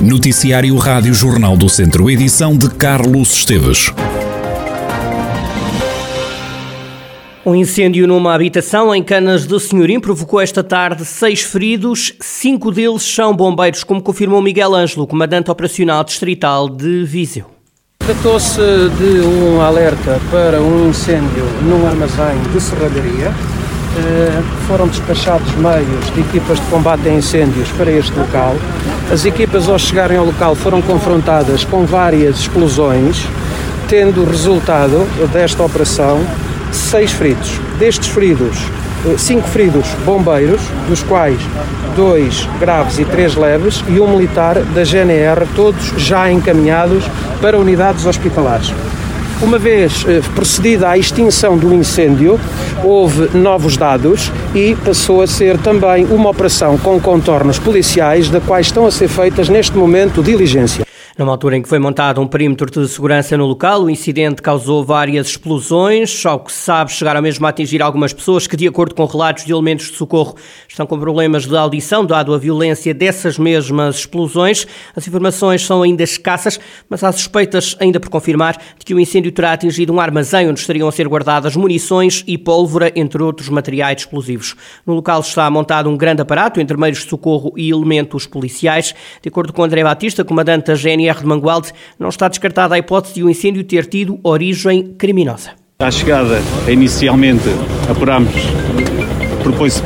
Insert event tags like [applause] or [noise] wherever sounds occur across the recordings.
Noticiário Rádio Jornal do Centro, edição de Carlos Esteves. Um incêndio numa habitação em Canas do Senhorim provocou esta tarde seis feridos, cinco deles são bombeiros, como confirmou Miguel Ângelo, comandante operacional distrital de Viseu. Tratou-se de um alerta para um incêndio num armazém de serralharia. Eh, foram despachados meios de equipas de combate a incêndios para este local. As equipas, ao chegarem ao local, foram confrontadas com várias explosões, tendo resultado desta operação seis feridos. Destes feridos, eh, cinco feridos bombeiros, dos quais dois graves e três leves, e um militar da GNR, todos já encaminhados para unidades hospitalares. Uma vez eh, procedida à extinção do incêndio, houve novos dados e passou a ser também uma operação com contornos policiais, da quais estão a ser feitas neste momento diligência. Numa altura em que foi montado um perímetro de segurança no local, o incidente causou várias explosões. Ao que se sabe, chegaram mesmo a atingir algumas pessoas que, de acordo com relatos de elementos de socorro, estão com problemas de audição, dado a violência dessas mesmas explosões. As informações são ainda escassas, mas há suspeitas, ainda por confirmar, de que o incêndio terá atingido um armazém onde estariam a ser guardadas munições e pólvora, entre outros materiais explosivos. No local está montado um grande aparato entre meios de socorro e elementos policiais. De acordo com André Batista, comandante da GNR, de Mangualde, não está descartada a hipótese de o incêndio ter tido origem criminosa. À chegada, inicialmente, apurámos, propôs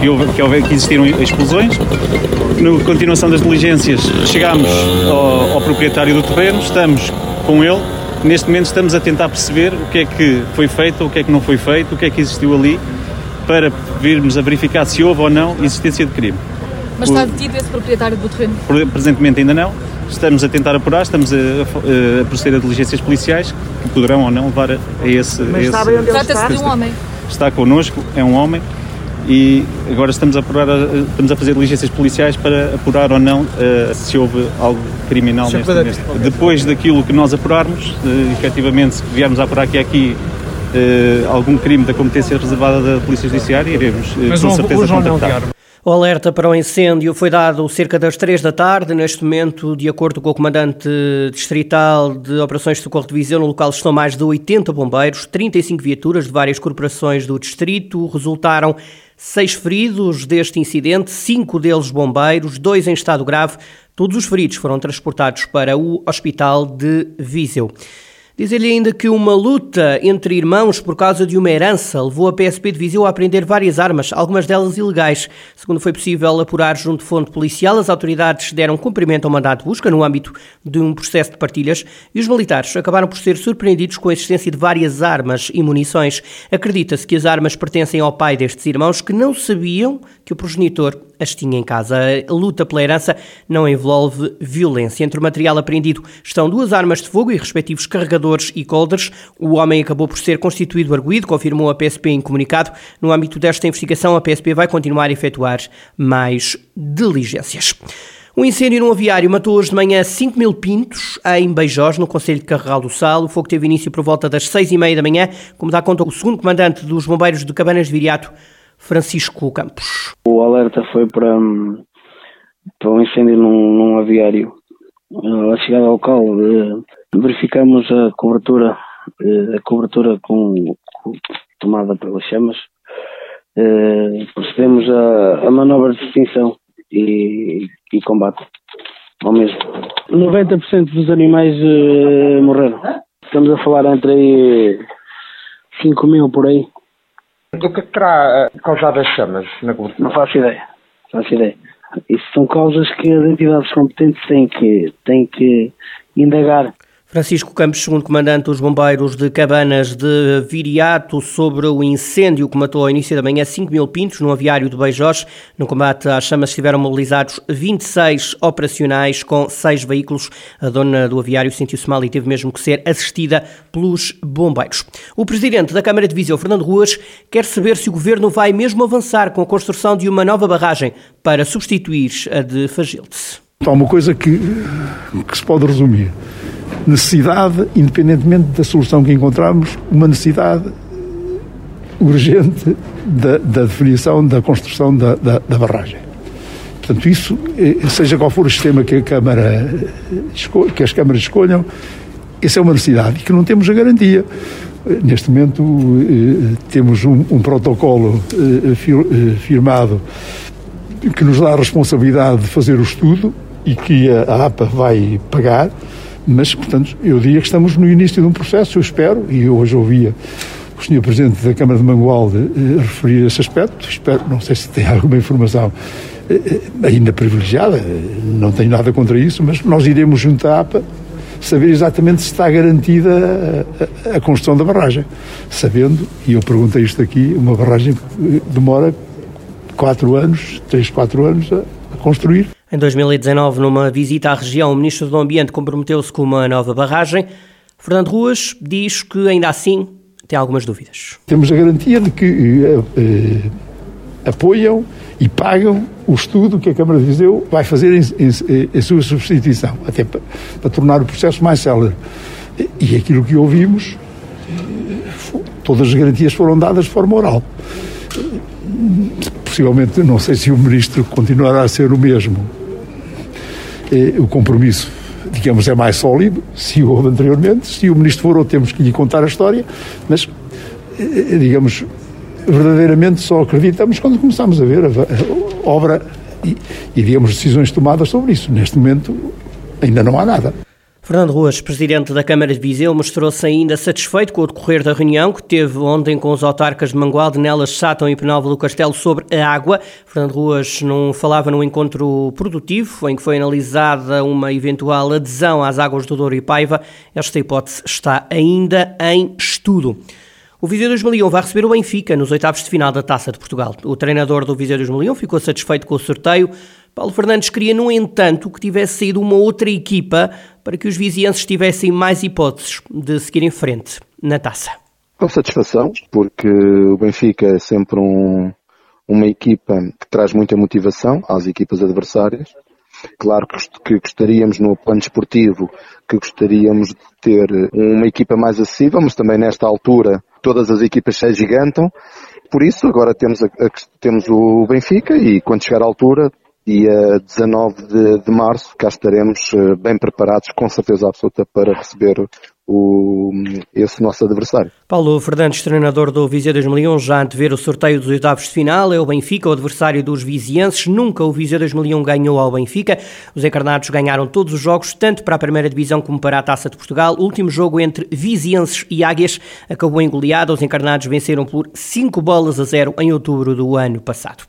que, houve, que, houve, que existiram explosões. Na continuação das diligências, chegámos ao, ao proprietário do terreno, estamos com ele. Neste momento estamos a tentar perceber o que é que foi feito, o que é que não foi feito, o que é que existiu ali, para virmos a verificar se houve ou não existência de crime. Mas está detido esse proprietário do terreno? Presentemente ainda não. Estamos a tentar apurar, estamos a, a, a proceder a diligências policiais que poderão ou não levar a, a esse. Mas está bem onde Trata-se de um homem. Está connosco, é um homem e agora estamos a, apurar, estamos a fazer diligências policiais para apurar ou não uh, se houve algo criminal neste, neste. Depois daquilo que nós apurarmos, uh, efetivamente, se viermos a apurar que aqui uh, algum crime da competência reservada da Polícia Judiciária, iremos uh, com certeza contactar. O alerta para o incêndio foi dado cerca das 3 da tarde. Neste momento, de acordo com o comandante distrital de Operações de Socorro de Viseu, no local estão mais de 80 bombeiros, 35 viaturas de várias corporações do distrito. Resultaram seis feridos deste incidente, cinco deles bombeiros, dois em estado grave. Todos os feridos foram transportados para o Hospital de Viseu. Diz-lhe ainda que uma luta entre irmãos por causa de uma herança levou a PSP de Viseu a apreender várias armas, algumas delas ilegais. Segundo foi possível apurar junto de fonte policial, as autoridades deram cumprimento ao mandato de busca no âmbito de um processo de partilhas e os militares acabaram por ser surpreendidos com a existência de várias armas e munições. Acredita-se que as armas pertencem ao pai destes irmãos que não sabiam que o progenitor as tinha em casa. A luta pela herança não envolve violência. Entre o material apreendido estão duas armas de fogo e respectivos carregadores e colders. O homem acabou por ser constituído arguído, confirmou a PSP em comunicado. No âmbito desta investigação, a PSP vai continuar a efetuar mais diligências. Um incêndio num aviário matou hoje de manhã 5 mil pintos em Beijós, no Conselho de Carregal do Sal. O fogo teve início por volta das 6 e meia da manhã, como dá conta o segundo comandante dos bombeiros de Cabanas de Viriato, Francisco Campos. O alerta foi para, para um incêndio num, num aviário. A chegada ao local, eh, verificamos a cobertura, eh, a cobertura com, com tomada pelas chamas. Eh, procedemos a manobra de extinção e, e combate ao mesmo. 90% dos animais morreram. Estamos a falar entre 5 mil por aí. Do que terá eh, causado as chamas na cobertura? Não faço ideia. Não faço ideia. Isso são causas que as entidades competentes têm que, têm que indagar. Francisco Campos, segundo comandante dos bombeiros de Cabanas de Viriato, sobre o incêndio que matou ao início da manhã 5 mil pintos no aviário de Beijós. No combate às chamas estiveram mobilizados 26 operacionais com 6 veículos. A dona do aviário sentiu-se mal e teve mesmo que ser assistida pelos bombeiros. O presidente da Câmara de Viseu, Fernando Ruas, quer saber se o governo vai mesmo avançar com a construção de uma nova barragem para substituir a de Fagilte. Há uma coisa que, que se pode resumir necessidade, independentemente da solução que encontrarmos, uma necessidade urgente da, da definição da construção da, da, da barragem, Portanto, isso, eh, seja qual for o sistema que, a Câmara, que as câmaras escolham, essa é uma necessidade e que não temos a garantia. Neste momento temos um, um protocolo firmado que nos dá a responsabilidade de fazer o estudo e que a APA vai pagar, mas, portanto, eu diria que estamos no início de um processo, eu espero, e hoje ouvia o Sr. Presidente da Câmara de Mangualde eh, referir esse aspecto, espero, não sei se tem [laughs] alguma informação eh, eh, ainda privilegiada, não tenho nada contra isso, mas nós iremos junto à APA saber exatamente se está garantida a, construção da barragem, sabendo, e eu perguntei isto aqui, uma barragem demora 4 anos, 3, 4 anos a construir. Em 2019, numa visita à região, o Ministro do Ambiente comprometeu-se com uma nova barragem. Fernando Ruas diz que, ainda assim, tem algumas dúvidas. Temos a garantia de que eh, eh, apoiam e pagam o estudo que a Câmara de Viseu vai fazer em, em, em sua substituição, até para, para, tornar o processo mais célere. E aquilo que ouvimos, eh, todas as garantias foram dadas de forma oral possivelmente, não sei se o ministro continuará a ser o mesmo. o compromisso, digamos, é mais sólido, se houve anteriormente. Se o ministro for, ou temos que lhe contar a história, mas, digamos, verdadeiramente só acreditamos quando começamos a ver a obra e, e, digamos, decisões tomadas sobre isso. Neste momento, ainda não há nada. Fernando Ruas, presidente da Câmara de Viseu, mostrou-se ainda satisfeito com o decorrer da reunião que teve ontem com os autarcas de Mangualde, Nelas, Sátão e Penalva do Castelo sobre a água. Fernando Ruas não falava num encontro produtivo em que foi analisada uma eventual adesão às águas do Douro e Paiva. Esta hipótese está ainda em estudo. O Viseu 2001 vai receber o Benfica nos oitavos de final da Taça de Portugal. O treinador do Viseu 2001 ficou satisfeito com o sorteio. Paulo Fernandes queria, no entanto, que tivesse saído uma outra equipa para que os vizienses tivessem mais hipóteses de seguir em frente na taça. Com satisfação, porque o Benfica é sempre um, uma equipa que traz muita motivação às equipas adversárias. Claro que gostaríamos no plano esportivo que gostaríamos de ter uma equipa mais acessível, mas também nesta altura todas as equipas se gigantam. Por isso agora temos, a, a, temos o Benfica e quando chegar à altura dia 19 de, de março, cá estaremos eh, bem preparados, com certeza absoluta, para receber o, esse nosso adversário. Paulo Fernandes, treinador do Viseu 2001, já antever o sorteio dos oitavos de final, é o Benfica, o adversário dos vizienses. Nunca o Viseu 2001 ganhou ao Benfica. Os encarnados ganharam todos os jogos, tanto para a primeira divisão como para a Taça de Portugal. O último jogo entre vizienses e águias acabou em goleada. Os encarnados venceram por 5 bolas a 0 em outubro do ano passado.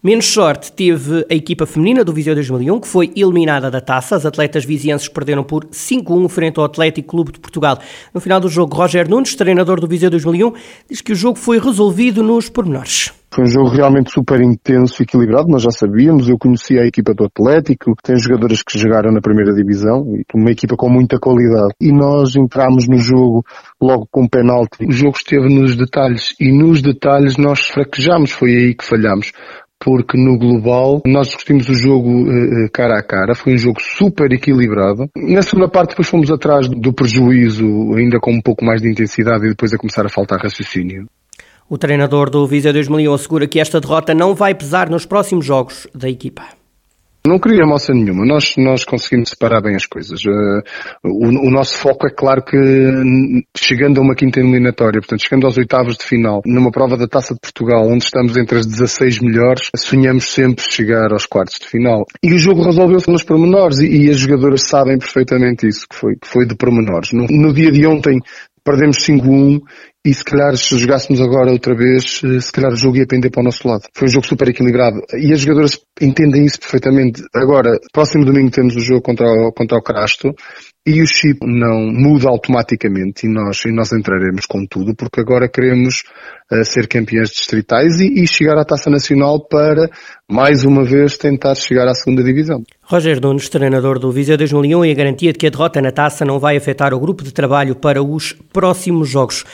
Menos sorte teve a equipa feminina do Viseu 2001, que foi eliminada da taça. As atletas vizienses perderam por 5-1 frente ao Atlético Clube de Portugal. No final do jogo, Roger Nunes, treinador do Viseu 2001, diz que o jogo foi resolvido nos pormenores. Foi um jogo realmente super intenso e equilibrado, nós já sabíamos, eu conhecia a equipa do Atlético, tem jogadoras que jogaram na primeira divisão, uma equipa com muita qualidade. E nós entramos no jogo logo com um penalti. O jogo esteve nos detalhes e nos detalhes nós fraquejamos, foi aí que falhamos porque no global nós discutimos o jogo uh, cara a cara, foi um jogo super equilibrado. Na segunda parte depois fomos atrás do prejuízo, ainda com um pouco mais de intensidade e depois a começar a faltar raciocínio. O treinador do Viseu 2001 assegura que esta derrota não vai pesar nos próximos jogos da equipa. Não queria moça nenhuma. Nós, nós conseguimos separar bem as coisas. Uh, o, o, nosso foco é claro que chegando a uma quinta eliminatória, portanto, chegando aos oitavos de final, numa prova da Taça de Portugal, onde estamos entre as 16 melhores, sonhamos sempre chegar aos quartos de final. E o jogo resolveu-se nos pormenores e, e, as jogadoras sabem perfeitamente isso, que foi, que foi de pormenores. No, no dia de ontem perdemos 5-1 e se calhar se jogássemos agora outra vez, eh, se calhar o jogo ia pender para o nosso lado. Foi um jogo super equilibrado e as jogadoras entendem isso perfeitamente. Agora, próximo domingo temos o jogo contra o, contra o Crasto e o chip não muda automaticamente e nós, e nós entraremos com tudo porque agora queremos uh, ser campeões distritais e, e, chegar à Taça Nacional para, mais uma vez, tentar chegar à segunda divisão. Roger Nunes, treinador do Viseu 2001 e a garantia de que a derrota na Taça não vai afetar o grupo de trabalho para os próximos jogos.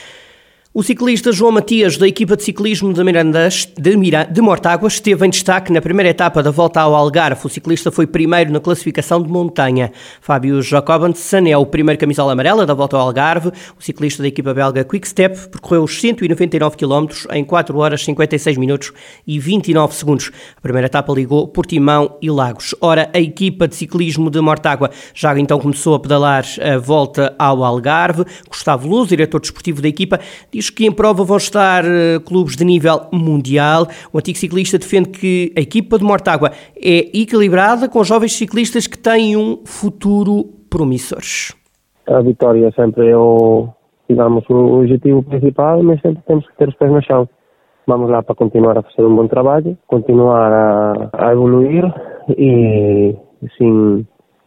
O ciclista João Matias, da equipa de ciclismo de Mirandas, de, Mira, de Mortágua, esteve em destaque na primeira etapa da volta ao Algarve. O ciclista foi primeiro na classificação de montanha. Fábio Jacobsen é o primeiro camisola amarela da volta ao Algarve. O ciclista da equipa belga Quickstep percorreu os 199 km em 4 horas 56 minutos e 29 segundos. A primeira etapa ligou Portimão e Lagos. Ora, a equipa de ciclismo de Mortágua já então começou a pedalar a volta ao Algarve. Gustavo Luz, diretor desportivo da equipa, diz que em prova vão estar uh, clubes de nível mundial. O antigo ciclista defende que a equipa de Mortágua é equilibrada com jovens ciclistas que têm um futuro promissor. A vitória sempre é o, digamos, o objetivo principal, mas sempre temos que ter os pés no chão. Vamos lá para continuar a fazer um bom trabalho, continuar a, a evoluir e sim,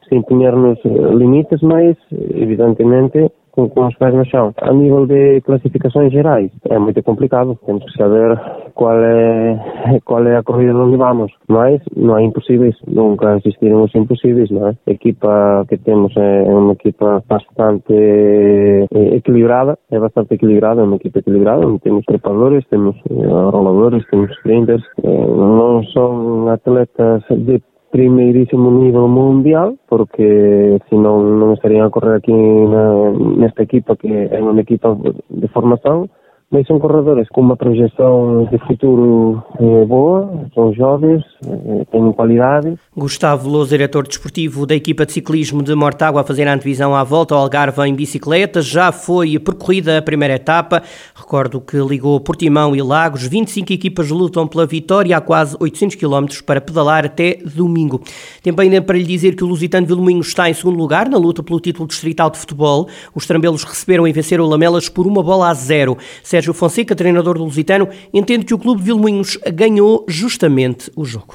sim nos limites, mas evidentemente com, com os pés no chão. A nível de classificações gerais, é muito complicado. Temos que saber qual é, qual é a corrida onde vamos. Mas não é impossível, nunca existiram os impossíveis, não é? A equipa que temos é uma equipa bastante eh, equilibrada, é bastante equilibrada, é uma equipa equilibrada, temos trepadores, temos eh, roladores, temos sprinters, eh, não são atletas de primeirísimo nivel mundial porque senón non estarían a correr aquí na, nesta equipa que é un equipa de formación. Mas são corredores com uma projeção de futuro eh, boa, são jovens, eh, têm qualidade. Gustavo Lousa, diretor desportivo da equipa de ciclismo de Mortágua, a fazer a antevisão à volta ao Algarve em bicicleta. Já foi percorrida a primeira etapa. Recordo que ligou Portimão e Lagos. 25 equipas lutam pela vitória há quase 800 km para pedalar até domingo. Tempo ainda para lhe dizer que o Lusitano Vilmoinhos está em segundo lugar na luta pelo título distrital de futebol. Os trambelos receberam e venceram o Lamelas por uma bola a zero. Sérgio Fonseca, treinador do Lusitano, entende que o clube de Vilmoinhos ganhou justamente o jogo.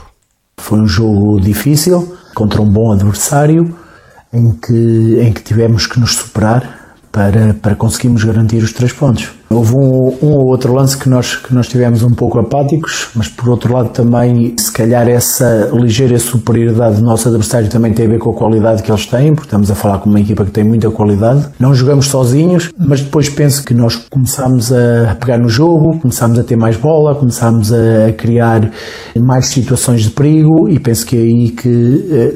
Foi um jogo difícil, contra um bom adversário, em que, em que tivemos que nos superar para, para conseguirmos garantir os três pontos. Houve um, um, ou outro lance que nós, que nós tivemos um pouco apáticos, mas por outro lado também, se calhar essa ligeira superioridade do nosso adversário também tem a ver com a qualidade que eles têm, porque estamos a falar com uma equipa que tem muita qualidade. Não jogamos sozinhos, mas depois penso que nós começámos a pegar no jogo, começámos a ter mais bola, começámos a criar mais situações de perigo e penso que é aí que, eh,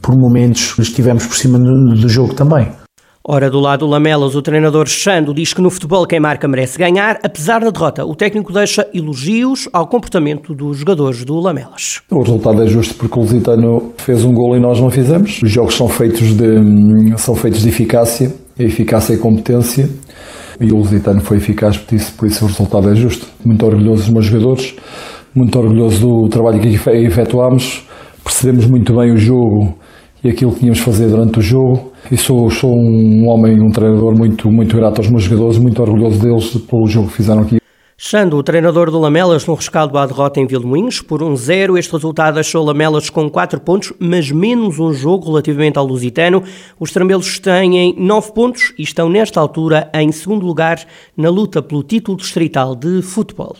por momentos, estivemos por cima do jogo também. Ora, do lado do Lamelas, o treinador Xando diz que no futebol quem marca merece ganhar. Apesar da derrota, o técnico deixa elogios ao comportamento dos jogadores do Lamelas. O resultado é justo porque o Lusitano fez um gol e nós não fizemos. Os jogos são feitos de, são feitos de eficácia, eficácia e competência. E o Lusitano foi eficaz por isso, por isso o resultado é justo. Muito orgulhoso dos meus jogadores, muito orgulhoso do trabalho que efetuámos. Percebemos muito bem o jogo e aquilo que tínhamos de fazer durante o jogo. E sou, sou um homem, um treinador muito, muito grato aos meus jogadores, muito orgulhoso deles pelo jogo que fizeram aqui. Xando, o treinador do Lamelas, no rescaldo à derrota em Vilmoinhos, por 1-0. Um este resultado deixou Lamelas com 4 pontos, mas menos um jogo relativamente ao Lusitano. Os trambelos têm 9 pontos e estão, nesta altura, em segundo lugar na luta pelo título distrital de futebol.